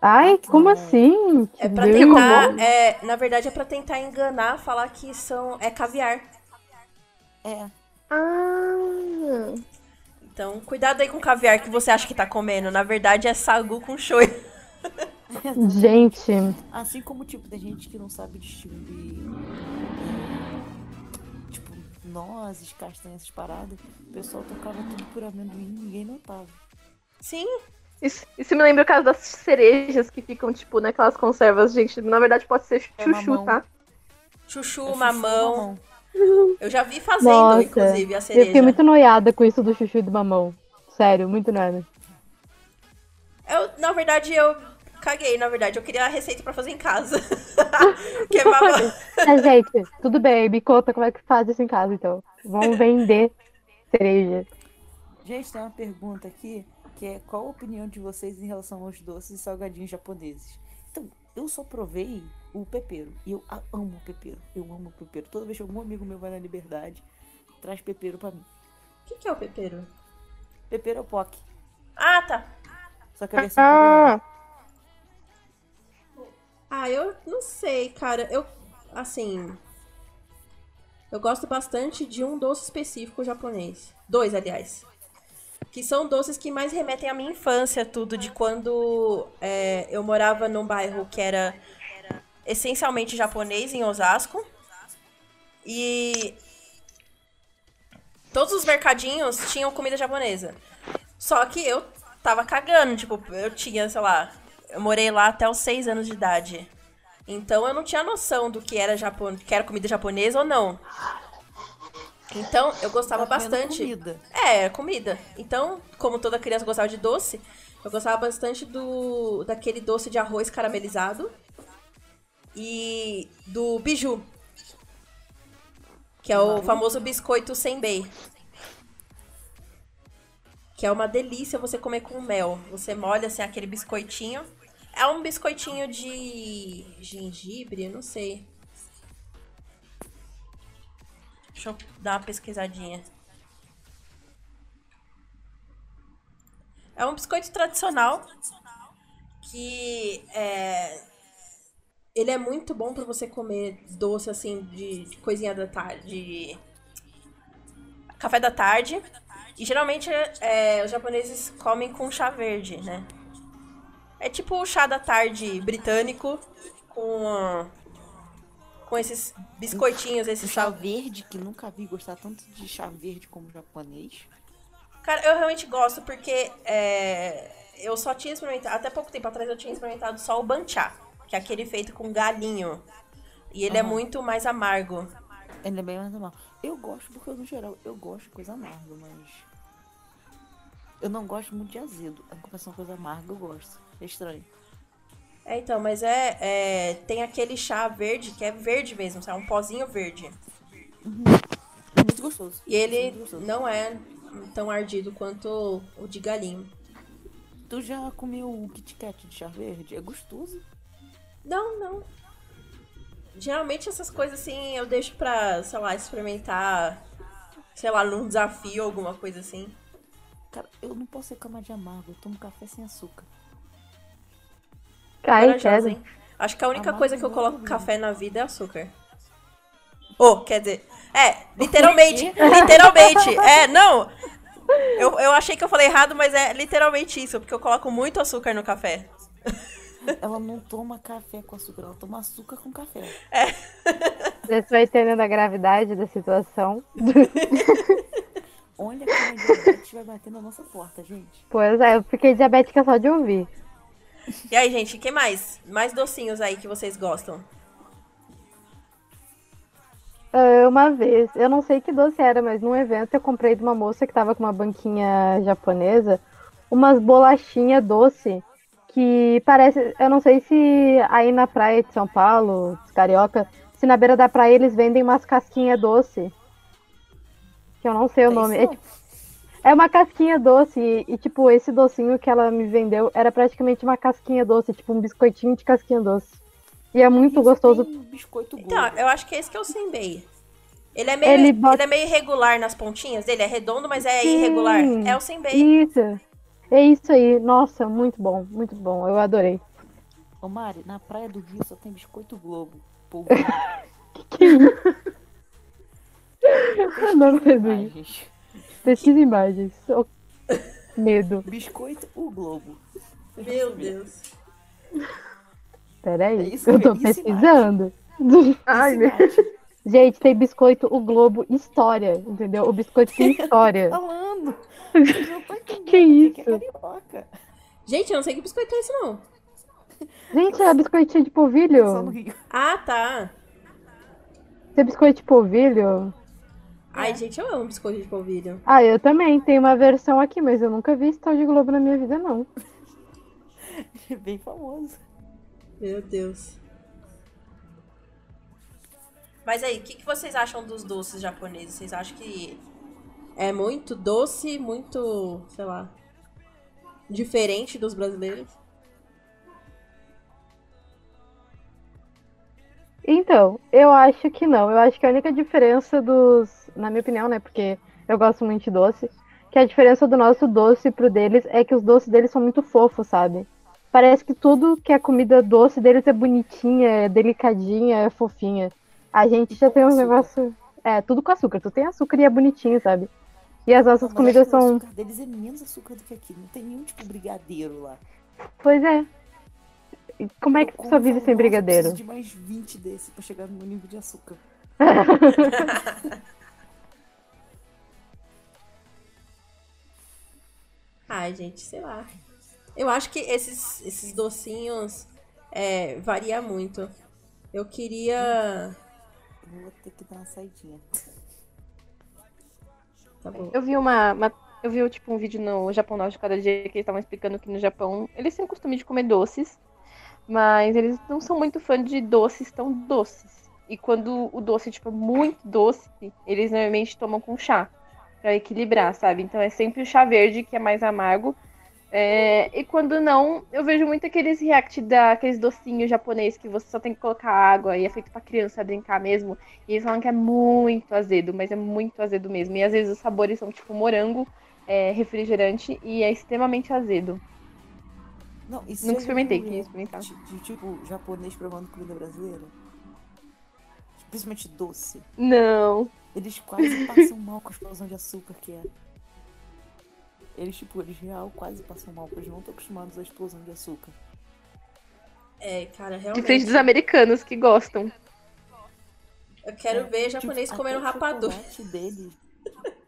Ai, como assim? É pra Viu? tentar. É, na verdade, é pra tentar enganar, falar que são. É caviar. É. Ah. Então, cuidado aí com o caviar que você acha que tá comendo. Na verdade, é sagu com shoyu. Gente, Assim como, tipo, tem gente que não sabe distinguir. é, Tipo, nozes, castanhas, essas paradas. O pessoal tocava tudo por amendoim e ninguém notava. Sim. Isso, isso me lembra o caso das cerejas que ficam, tipo, naquelas conservas, gente. Na verdade, pode ser É chuchu, mamão. tá? Chuchu, É chuchu, mamão. mamão. Eu já vi fazendo, Nossa, inclusive, a Eu fiquei cereja. muito noiada com isso do chuchu e do mamão. Sério, muito nada. Eu, na verdade, eu caguei, na verdade. Eu queria a receita pra fazer em casa. que é mamão. Mas, gente, tudo bem, me conta como é que faz isso em casa, então. Vamos vender cereja. Gente, tem uma pergunta aqui, que é qual a opinião de vocês em relação aos doces e salgadinhos japoneses? Então, eu só provei o pepero. E eu amo o pepero. Eu amo o pepero. Toda vez que algum amigo meu vai na liberdade, traz pepero pra mim. O que, que é o pepero? Pepero é o POC. Ah, tá. Só que a versão Ah, Ah, eu não sei, cara. Eu, assim. Eu gosto bastante de um doce específico japonês. Dois, aliás. Que são doces que mais remetem à minha infância, tudo, de quando é, eu morava num bairro que era essencialmente japonês, em Osasco. E todos os mercadinhos tinham comida japonesa. Só que eu tava cagando, tipo, eu tinha, sei lá, eu morei lá até os seis anos de idade. Então eu não tinha noção do que era, japon... que era comida japonesa ou não. Então eu gostava Tá bastante. comida. É, comida. Então, como toda criança gostava de doce, eu gostava bastante do daquele doce de arroz caramelizado e do biju, que é o famoso biscoito senbei. Que é uma delícia você comer com mel. Você molha assim aquele biscoitinho. É um biscoitinho de gengibre, não sei. Deixa eu dar uma pesquisadinha. É um biscoito tradicional que é, ele é muito bom pra você comer doce assim de, coisinha da tarde, de café da tarde. E geralmente é, os japoneses comem com chá verde, né? É tipo o chá da tarde britânico com com esses biscoitinhos, esse chá chá verde, que nunca vi gostar tanto de chá verde como japonês. Cara, eu realmente gosto porque é, eu só tinha experimentado, até pouco tempo atrás eu tinha experimentado só o banchá, que é aquele feito com galinho. E ele é Aham. muito mais amargo. Ele é bem mais normal. Eu gosto porque, no geral, eu gosto de coisa amarga, mas. Eu não gosto muito de azedo. A compensação coisa amarga eu gosto. É estranho. É, então, mas é, é, Tem aquele chá verde, que é verde mesmo, é um pozinho verde. É muito gostoso. E ele Muito gostoso. não é tão ardido quanto o de galinho. Tu já comeu o Kit Kat de chá verde? É gostoso. Não, não. Geralmente essas coisas assim eu deixo pra, sei lá, experimentar, sei lá, num desafio, alguma coisa assim. Cara, eu não posso reclamar de amargo. Eu tomo café sem açúcar. Ai, Corajosa, queda. hein? Acho que a única Amargo coisa que eu é coloco café na vida é açúcar. Oh, quer dizer. É, literalmente. literalmente. É, não. Eu, eu achei que eu falei errado, mas é literalmente isso, porque eu coloco muito açúcar no café. Ela não toma café com açúcar, ela toma açúcar com café. Você vai entendendo a gravidade da situação. Olha como a diabetes vai bater na nossa porta, gente. Pois é, eu fiquei diabética só de ouvir. E aí, gente, que mais? Mais docinhos aí que vocês gostam? Ah, Uma vez, eu não sei que doce era, mas num evento eu comprei de uma moça que tava com uma banquinha japonesa umas bolachinhas doce que parece. Eu não sei se aí na praia de São Paulo, Carioca, se na beira da praia eles vendem umas casquinhas doce. Que eu não sei o É nome. É, tipo- é uma casquinha doce e, e, tipo, esse docinho que ela me vendeu era praticamente uma casquinha doce, tipo um biscoitinho de casquinha doce. E é muito Isso gostoso. biscoito Então, eu acho que esse que é o senbei. Ele é meio, Ele ele, bota- é meio irregular nas pontinhas dele, é redondo, mas é Sim. irregular. É o senbei. Isso. É isso aí. Nossa, muito bom, muito bom. Eu adorei. Ô Mari, na praia do Rio só tem biscoito Globo. Povo. Não fez isso. imagens. Pesquisa imagens. Oh, medo. Biscoito o Globo. Meu Deus. Peraí. É isso eu tô pesquisando. Ai, meu. imagem. Gente, tem biscoito o Globo História, entendeu? O biscoito tem história. Falando. Estão entendendo Que que é isso? carioca. Gente, eu não sei que biscoito é esse, não. Gente, é biscoitinho de polvilho. Ah, tá. Você biscoito de polvilho? Ai, gente, eu amo biscoito de polvilho. Ah, eu também. Tem uma versão aqui, mas eu nunca vi esse tal de Globo na minha vida, não. É bem famoso. Meu Deus. Mas aí, o que, que vocês acham dos doces japoneses? Vocês acham que é muito doce, muito, sei lá, diferente dos brasileiros? Então, eu acho que não. Eu acho que a única diferença dos. Na minha opinião, né? Porque eu gosto muito de doce. Que a diferença do nosso doce pro deles é que os doces deles são muito fofos, sabe? Parece que tudo que é comida doce deles é bonitinha, é delicadinha, é fofinha. A gente já tem um açúcar. negócio. É, tudo com açúcar. Tu tem açúcar e é bonitinho, sabe? E as nossas Mas comidas que O são. açúcar deles é menos açúcar do que aqui. Não tem nenhum tipo brigadeiro lá. Pois é. E Como é que Eu pessoa e vive sem "Nossa, brigadeiro? preciso de mais 20 desse pra chegar no meu nível de açúcar. Ai, gente, sei lá. Eu acho que esses, esses docinhos é, varia muito. Eu queria. Vou ter que dar uma saidinha. Tá bom. Eu vi uma, uma- eu vi tipo um vídeo no Japão Nosso de cada dia que eles estavam explicando que no Japão eles têm costume de comer doces, mas eles não são muito fã de doces tão doces. E quando o doce tipo é muito doce, eles normalmente tomam com chá pra equilibrar, sabe? Então é sempre o chá verde que é mais amargo. É, e quando não, eu vejo muito aqueles react daqueles docinhos japonês que você só tem que colocar água e é feito pra criança brincar mesmo. E eles falam que é muito azedo, mas é muito azedo mesmo. E às vezes os sabores são tipo morango, é, refrigerante e é extremamente azedo. Não, você Nunca experimentei, queria experimentar. De, de, tipo, japonês provando comida brasileira? Principalmente doce. Não. Eles quase passam mal com a explosão de açúcar que é. Eles, tipo, eles real quase passam mal, porque eles não estão acostumados à explosão de açúcar. É, cara, Diferente realmente. dos americanos que gostam. Eu quero É, ver tipo, japonês até comendo rapadura. deles.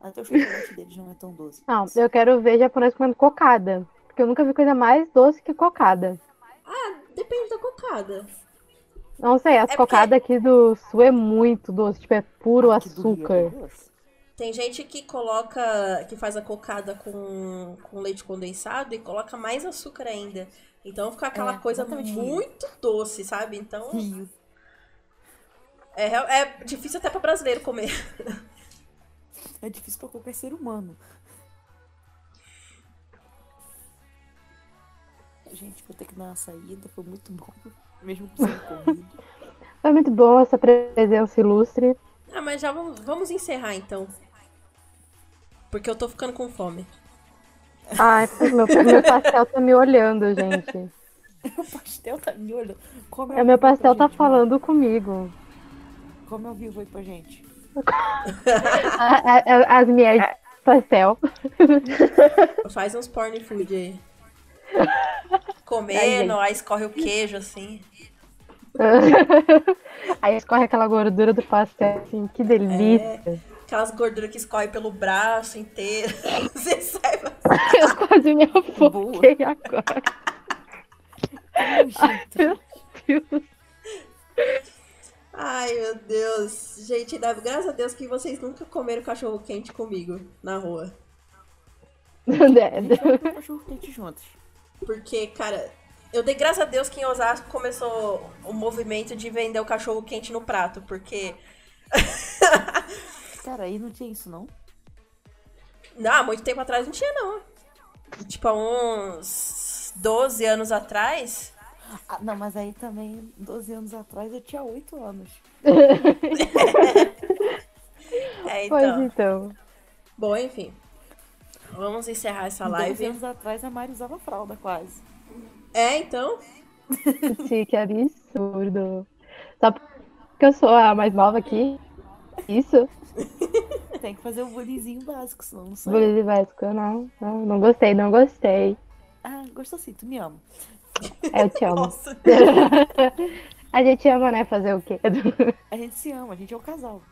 Até o chocolate deles não é tão doce. Não, eu quero ver japonês comendo cocada. Porque eu nunca vi coisa mais doce que cocada. Depende da cocada. Não sei, as porque- cocadas aqui do sul é muito doce, tipo, é puro Aqui do Rio é açúcar. doce. Tem gente que coloca, que faz a cocada com, com leite condensado e coloca mais açúcar ainda. Então fica aquela É, coisa exatamente. muito doce, sabe? Então Rio. é, é difícil até pra brasileiro comer. É difícil pra qualquer ser humano. Gente, vou ter que dar uma saída, foi muito bom. Mesmo com sendo corrido. Foi muito bom essa presença ilustre. Ah, mas já vamos, vamos encerrar então. Porque eu tô ficando com fome. Ai, meu, meu pastel tá me olhando, gente. o pastel tá me olhando. Come É, ao meu pastel tá gente, falando comigo. mano. Come ao vivo aí pra gente. A- a- a- As minhas de pastel. Faz uns porn food aí. Comendo, aí escorre o queijo assim. Aí escorre aquela gordura do pastel, assim, que delícia. Aquelas gorduras que escorrem pelo braço inteiro. Você sai. Eu quase me afoguei agora. Gente, Meu Deus. Ai, meu Deus. Gente, dá- graças a Deus que vocês nunca comeram cachorro quente comigo na rua. cachorro quente juntos. Porque, cara, eu dei graças a Deus que em Osasco começou o movimento de vender o cachorro quente no prato. Porque. Cara, aí não tinha isso, não? Não, há muito tempo atrás não tinha, não. Tipo, há uns 12 anos atrás. Ah, não, mas aí também, 12 anos atrás, eu tinha 8 anos. É, Pois então. então. Bom, enfim. Vamos encerrar essa 12 live. anos atrás, a Mari usava fralda, quase. É, então. Sim, que absurdo. Só porque eu sou a mais nova aqui. Isso? Tem que fazer o bullyingzinho básico, senão não sai. Bullying básico, não, não. Não gostei, não gostei. Ah, gostou sim, tu me ama. É, eu te amo. Nossa. A gente ama, né? Fazer o quê? A gente se ama, a gente é o casal.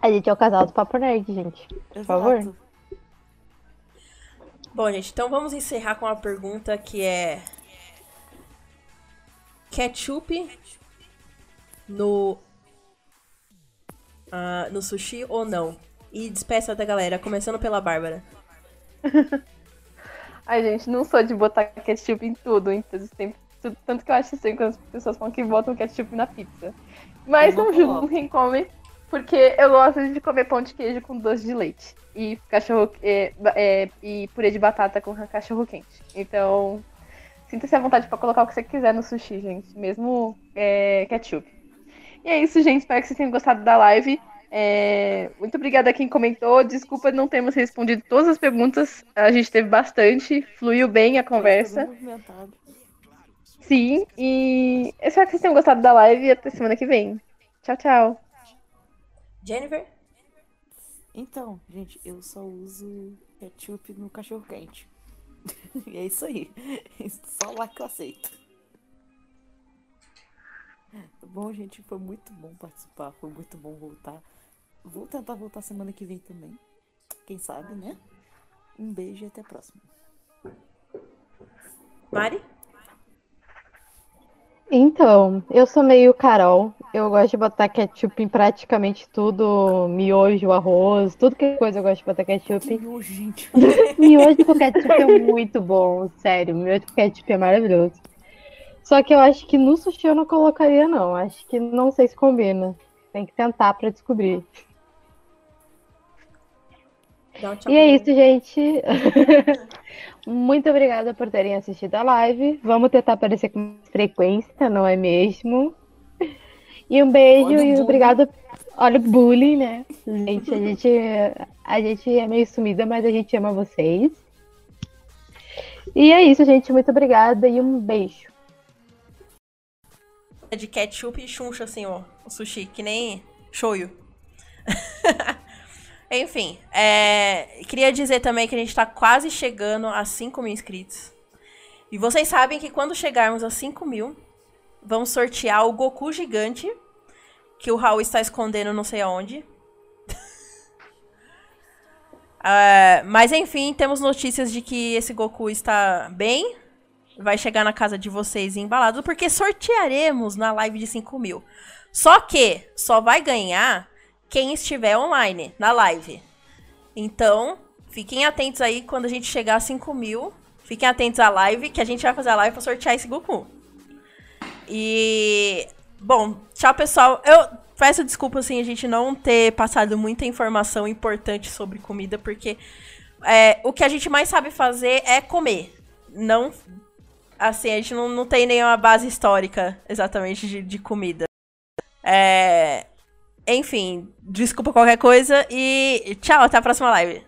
A gente é o casal do Papo Nerd, gente. Por favor. Exato. Bom, gente, então vamos encerrar com uma pergunta que é. Ketchup no uh, no sushi ou não? E despeça da galera, começando pela Bárbara. Ai, gente, não sou de botar ketchup em tudo, então sempre, tanto que eu acho estranho quando as pessoas falam que botam ketchup na pizza. Mas não julgo quem come, porque eu gosto de comer pão de queijo com doce de leite. E cachorro é, é, e purê de batata com cachorro quente. Então, sinta-se à vontade para colocar o que você quiser no sushi, gente. Mesmo é, ketchup. E é isso, gente. Espero que vocês tenham gostado da live. É, muito obrigada a quem comentou. Desculpa não termos respondido todas as perguntas. A gente teve bastante, fluiu bem a conversa. Sim, e espero que vocês tenham gostado da live e até semana que vem. Tchau, tchau. Jennifer? Então, gente, eu só uso ketchup no cachorro quente. e é isso aí. Só lá que eu aceito. Tá bom, gente, foi muito bom participar, foi muito bom voltar. Vou tentar voltar semana que vem também. Quem sabe, né? Um beijo e até a próxima. Mari? Então, eu sou meio Carol. Eu gosto de botar ketchup em praticamente tudo. Miojo, arroz, tudo que é coisa eu gosto de botar ketchup. Miojo, gente. miojo com ketchup é muito bom, sério. Miojo com ketchup é maravilhoso. Só que eu acho que no sushi eu não colocaria, não. Acho que não sei se combina. Tem que tentar para descobrir. E é isso, gente. Muito obrigada por terem assistido a live. Vamos tentar aparecer com frequência, não é mesmo? E um beijo Olha e obrigado. Olha o bullying, né? Gente, a gente, a gente é meio sumida, mas a gente ama vocês. E é isso, gente. Muito obrigada e um beijo. É de ketchup e chuncha, assim, ó. O sushi, que nem shoyu. Enfim, é... queria dizer também que a gente tá quase chegando a 5 mil inscritos. E vocês sabem que quando chegarmos a 5 mil, vamos sortear o Goku gigante, que o Raul está escondendo não sei aonde. uh, mas enfim, temos notícias de que esse Goku está bem. Vai chegar na casa de vocês embalado, porque sortearemos na live de 5 mil. Só que só vai ganhar quem estiver online, na live. Então, fiquem atentos aí quando a gente chegar a 5 mil. Fiquem atentos à live, que a gente vai fazer a live pra sortear esse Goku. E. Bom, tchau, pessoal. Eu peço desculpa, assim, a gente não ter passado muita informação importante sobre comida, porque é, o que a gente mais sabe fazer é comer. Não. Assim, a gente não, não tem nenhuma base histórica exatamente de, de comida. É, enfim, desculpa qualquer coisa e tchau, até a próxima live.